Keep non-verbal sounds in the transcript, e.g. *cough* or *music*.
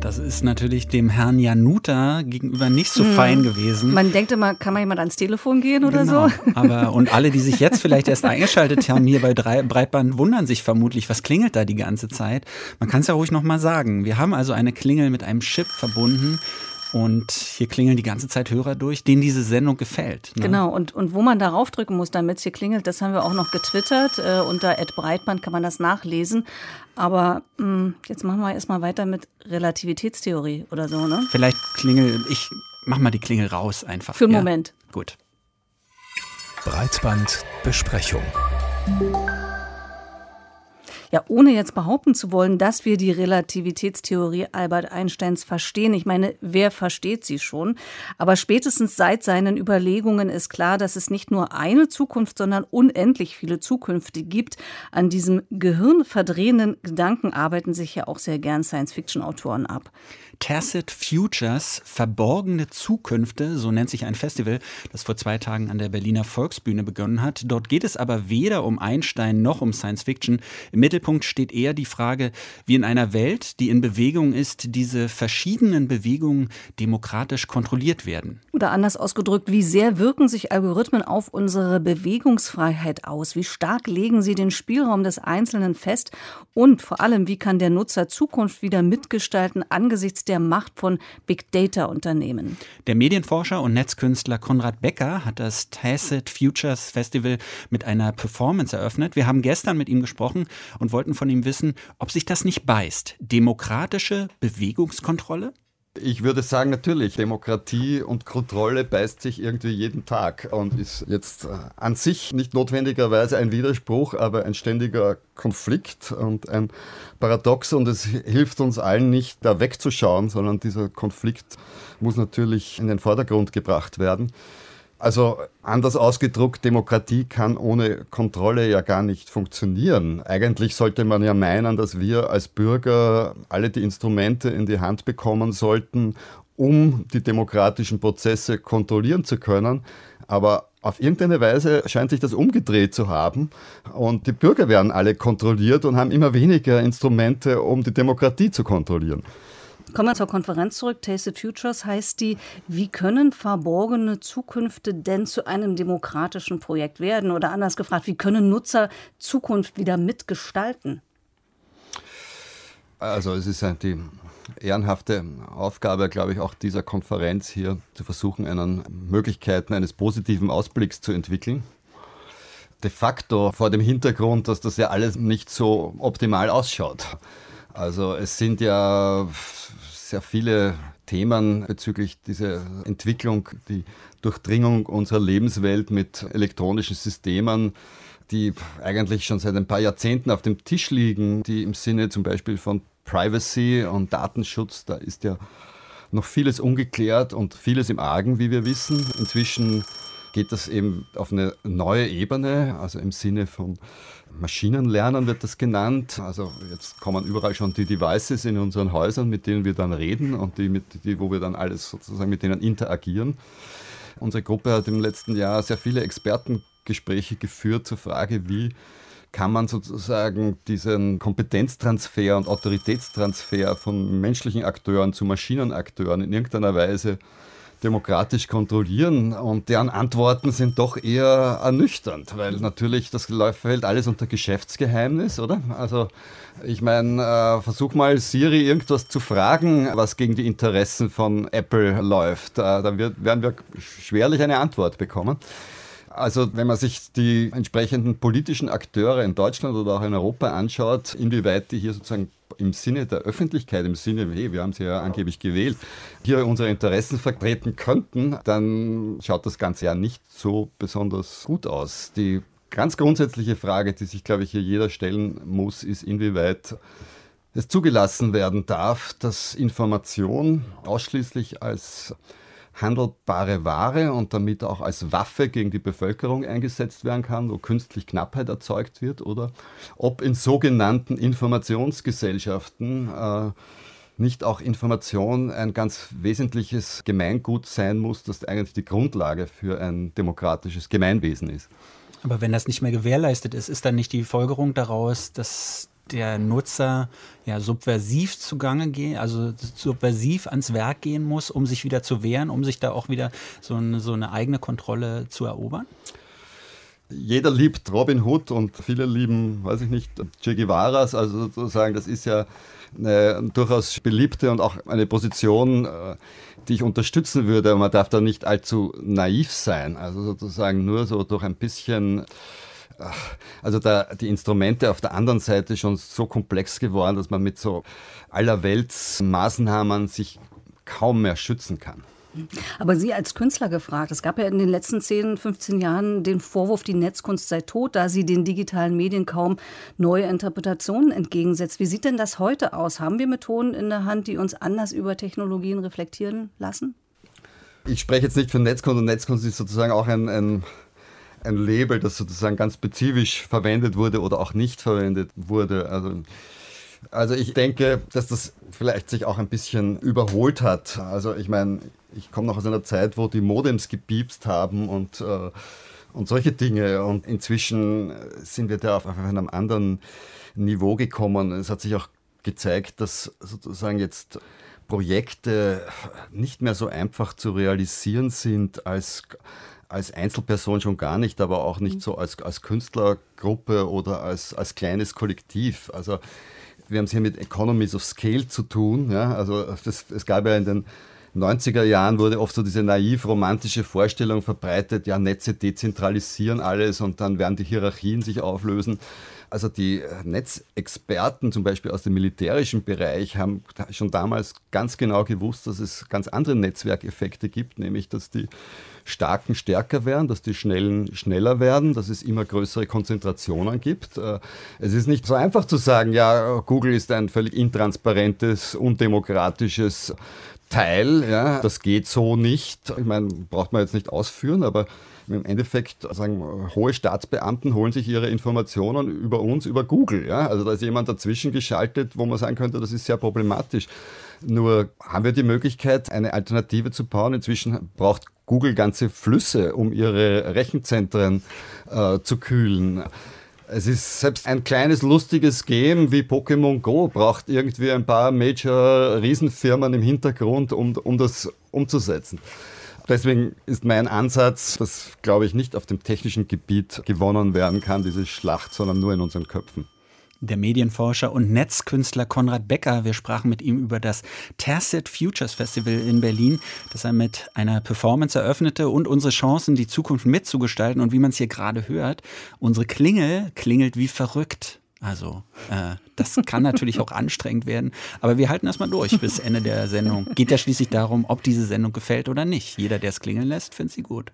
Das ist natürlich dem Herrn Januta gegenüber nicht so hm. fein gewesen. Man denkt immer, kann man jemand ans Telefon gehen oder genau. so? *laughs* Aber und alle, die sich jetzt vielleicht erst eingeschaltet haben hier bei Breitband, wundern sich vermutlich, was klingelt da die ganze Zeit. Man kann es ja ruhig nochmal sagen. Wir haben also eine Klingel mit einem Chip verbunden. Und hier klingeln die ganze Zeit Hörer durch, denen diese Sendung gefällt. Ne? Genau, und, und wo man darauf drücken muss, damit es hier klingelt, das haben wir auch noch getwittert. Äh, unter Breitband kann man das nachlesen. Aber mh, hm, jetzt machen wir erstmal weiter mit Relativitätstheorie oder so, ne? Vielleicht klingel, ich mach mal die Klingel raus einfach. Für einen ja? Moment. Gut. Breitbandbesprechung. Ja, ohne jetzt behaupten zu wollen, dass wir die Relativitätstheorie Albert Einsteins verstehen. Ich meine, wer versteht sie schon? Aber spätestens seit seinen Überlegungen ist klar, dass es nicht nur eine Zukunft, sondern unendlich viele Zukünfte gibt. An diesem gehirnverdrehenden Gedanken arbeiten sich ja auch sehr gern Science-Fiction-Autoren ab. Tacit Futures, verborgene Zukünfte, so nennt sich ein Festival, das vor zwei Tagen an der Berliner Volksbühne begonnen hat. Dort geht es aber weder um Einstein noch um Science Fiction. Im Mittelpunkt steht eher die Frage, wie in einer Welt, die in Bewegung ist, diese verschiedenen Bewegungen demokratisch kontrolliert werden. Oder anders ausgedrückt, wie sehr wirken sich Algorithmen auf unsere Bewegungsfreiheit aus? Wie stark legen sie den Spielraum des Einzelnen fest? Und vor allem, wie kann der Nutzer Zukunft wieder mitgestalten angesichts der Macht von Big Data Unternehmen. Der Medienforscher und Netzkünstler Konrad Becker hat das Tacit Futures Festival mit einer Performance eröffnet. Wir haben gestern mit ihm gesprochen und wollten von ihm wissen, ob sich das nicht beißt. Demokratische Bewegungskontrolle? Ich würde sagen, natürlich, Demokratie und Kontrolle beißt sich irgendwie jeden Tag und ist jetzt äh, an sich nicht notwendigerweise ein Widerspruch, aber ein ständiger Konflikt und ein Paradox und es hilft uns allen nicht, da wegzuschauen, sondern dieser Konflikt muss natürlich in den Vordergrund gebracht werden. Also anders ausgedruckt, Demokratie kann ohne Kontrolle ja gar nicht funktionieren. Eigentlich sollte man ja meinen, dass wir als Bürger alle die Instrumente in die Hand bekommen sollten, um die demokratischen Prozesse kontrollieren zu können. Aber auf irgendeine Weise scheint sich das umgedreht zu haben und die Bürger werden alle kontrolliert und haben immer weniger Instrumente, um die Demokratie zu kontrollieren. Kommen wir zur Konferenz zurück. Tasted Futures heißt die. Wie können verborgene Zukünfte denn zu einem demokratischen Projekt werden? Oder anders gefragt, wie können Nutzer Zukunft wieder mitgestalten? Also es ist die ehrenhafte Aufgabe, glaube ich, auch dieser Konferenz hier zu versuchen, einen Möglichkeiten eines positiven Ausblicks zu entwickeln. De facto vor dem Hintergrund, dass das ja alles nicht so optimal ausschaut. Also es sind ja sehr viele Themen bezüglich dieser Entwicklung, die Durchdringung unserer Lebenswelt mit elektronischen Systemen, die eigentlich schon seit ein paar Jahrzehnten auf dem Tisch liegen, die im Sinne zum Beispiel von Privacy und Datenschutz, da ist ja noch vieles ungeklärt und vieles im Argen, wie wir wissen. Inzwischen geht das eben auf eine neue Ebene, also im Sinne von Maschinenlernen wird das genannt. Also jetzt kommen überall schon die Devices in unseren Häusern, mit denen wir dann reden und die, mit, die wo wir dann alles sozusagen mit denen interagieren. Unsere Gruppe hat im letzten Jahr sehr viele Expertengespräche geführt zur Frage, wie kann man sozusagen diesen Kompetenztransfer und Autoritätstransfer von menschlichen Akteuren zu Maschinenakteuren in irgendeiner Weise demokratisch kontrollieren und deren Antworten sind doch eher ernüchternd, weil natürlich das fällt alles unter Geschäftsgeheimnis, oder? Also ich meine, äh, versuch mal Siri irgendwas zu fragen, was gegen die Interessen von Apple läuft. Äh, da wird, werden wir schwerlich eine Antwort bekommen. Also wenn man sich die entsprechenden politischen Akteure in Deutschland oder auch in Europa anschaut, inwieweit die hier sozusagen im Sinne der Öffentlichkeit, im Sinne, hey, wir haben sie ja angeblich gewählt, hier unsere Interessen vertreten könnten, dann schaut das Ganze ja nicht so besonders gut aus. Die ganz grundsätzliche Frage, die sich, glaube ich, hier jeder stellen muss, ist, inwieweit es zugelassen werden darf, dass Information ausschließlich als handelbare Ware und damit auch als Waffe gegen die Bevölkerung eingesetzt werden kann, wo künstlich Knappheit erzeugt wird, oder ob in sogenannten Informationsgesellschaften äh, nicht auch Information ein ganz wesentliches Gemeingut sein muss, das eigentlich die Grundlage für ein demokratisches Gemeinwesen ist. Aber wenn das nicht mehr gewährleistet ist, ist dann nicht die Folgerung daraus, dass der Nutzer ja subversiv zugange gehen, also subversiv ans Werk gehen muss, um sich wieder zu wehren, um sich da auch wieder so eine, so eine eigene Kontrolle zu erobern? Jeder liebt Robin Hood und viele lieben, weiß ich nicht, Che Guevaras. Also sozusagen, das ist ja eine durchaus beliebte und auch eine Position, äh, die ich unterstützen würde. Man darf da nicht allzu naiv sein. Also sozusagen nur so durch ein bisschen also da die Instrumente auf der anderen Seite schon so komplex geworden, dass man mit so allerwelts Maßnahmen sich kaum mehr schützen kann. Aber Sie als Künstler gefragt, es gab ja in den letzten 10, 15 Jahren den Vorwurf, die Netzkunst sei tot, da sie den digitalen Medien kaum neue Interpretationen entgegensetzt. Wie sieht denn das heute aus? Haben wir Methoden in der Hand, die uns anders über Technologien reflektieren lassen? Ich spreche jetzt nicht von Netzkunst und Netzkunst ist sozusagen auch ein, ein ein Label, das sozusagen ganz spezifisch verwendet wurde oder auch nicht verwendet wurde. Also, also ich denke, dass das vielleicht sich auch ein bisschen überholt hat. Also ich meine, ich komme noch aus einer Zeit, wo die Modems gepiepst haben und, äh, und solche Dinge. Und inzwischen sind wir da auf einem anderen Niveau gekommen. Es hat sich auch gezeigt, dass sozusagen jetzt Projekte nicht mehr so einfach zu realisieren sind als als Einzelperson schon gar nicht, aber auch nicht mhm. so als, als Künstlergruppe oder als, als kleines Kollektiv. Also wir haben es hier mit Economies of Scale zu tun. Ja? Also das, es gab ja in den 90er Jahren wurde oft so diese naiv romantische Vorstellung verbreitet, ja, Netze dezentralisieren alles und dann werden die Hierarchien sich auflösen. Also die äh, Netzexperten zum Beispiel aus dem militärischen Bereich haben schon damals ganz genau gewusst, dass es ganz andere Netzwerkeffekte gibt, nämlich dass die Starken stärker werden, dass die Schnellen schneller werden, dass es immer größere Konzentrationen gibt. Äh, es ist nicht so einfach zu sagen, ja, Google ist ein völlig intransparentes, undemokratisches Teil. Ja, das geht so nicht. Ich meine, braucht man jetzt nicht ausführen, aber im Endeffekt sagen hohe Staatsbeamten holen sich ihre Informationen über uns, über Google. Ja? Also da ist jemand dazwischen geschaltet, wo man sagen könnte, das ist sehr problematisch. Nur haben wir die Möglichkeit, eine Alternative zu bauen. Inzwischen braucht Google ganze Flüsse, um ihre Rechenzentren äh, zu kühlen. Es ist selbst ein kleines lustiges Game wie Pokémon Go braucht irgendwie ein paar Major-Riesenfirmen im Hintergrund, um, um das umzusetzen. Deswegen ist mein Ansatz, dass, glaube ich, nicht auf dem technischen Gebiet gewonnen werden kann, diese Schlacht, sondern nur in unseren Köpfen. Der Medienforscher und Netzkünstler Konrad Becker. Wir sprachen mit ihm über das Tacit Futures Festival in Berlin, das er mit einer Performance eröffnete und unsere Chancen, die Zukunft mitzugestalten. Und wie man es hier gerade hört, unsere Klingel klingelt wie verrückt. Also äh, das kann natürlich auch anstrengend werden, aber wir halten erstmal durch bis Ende der Sendung. Geht ja schließlich darum, ob diese Sendung gefällt oder nicht. Jeder, der es klingeln lässt, findet sie gut.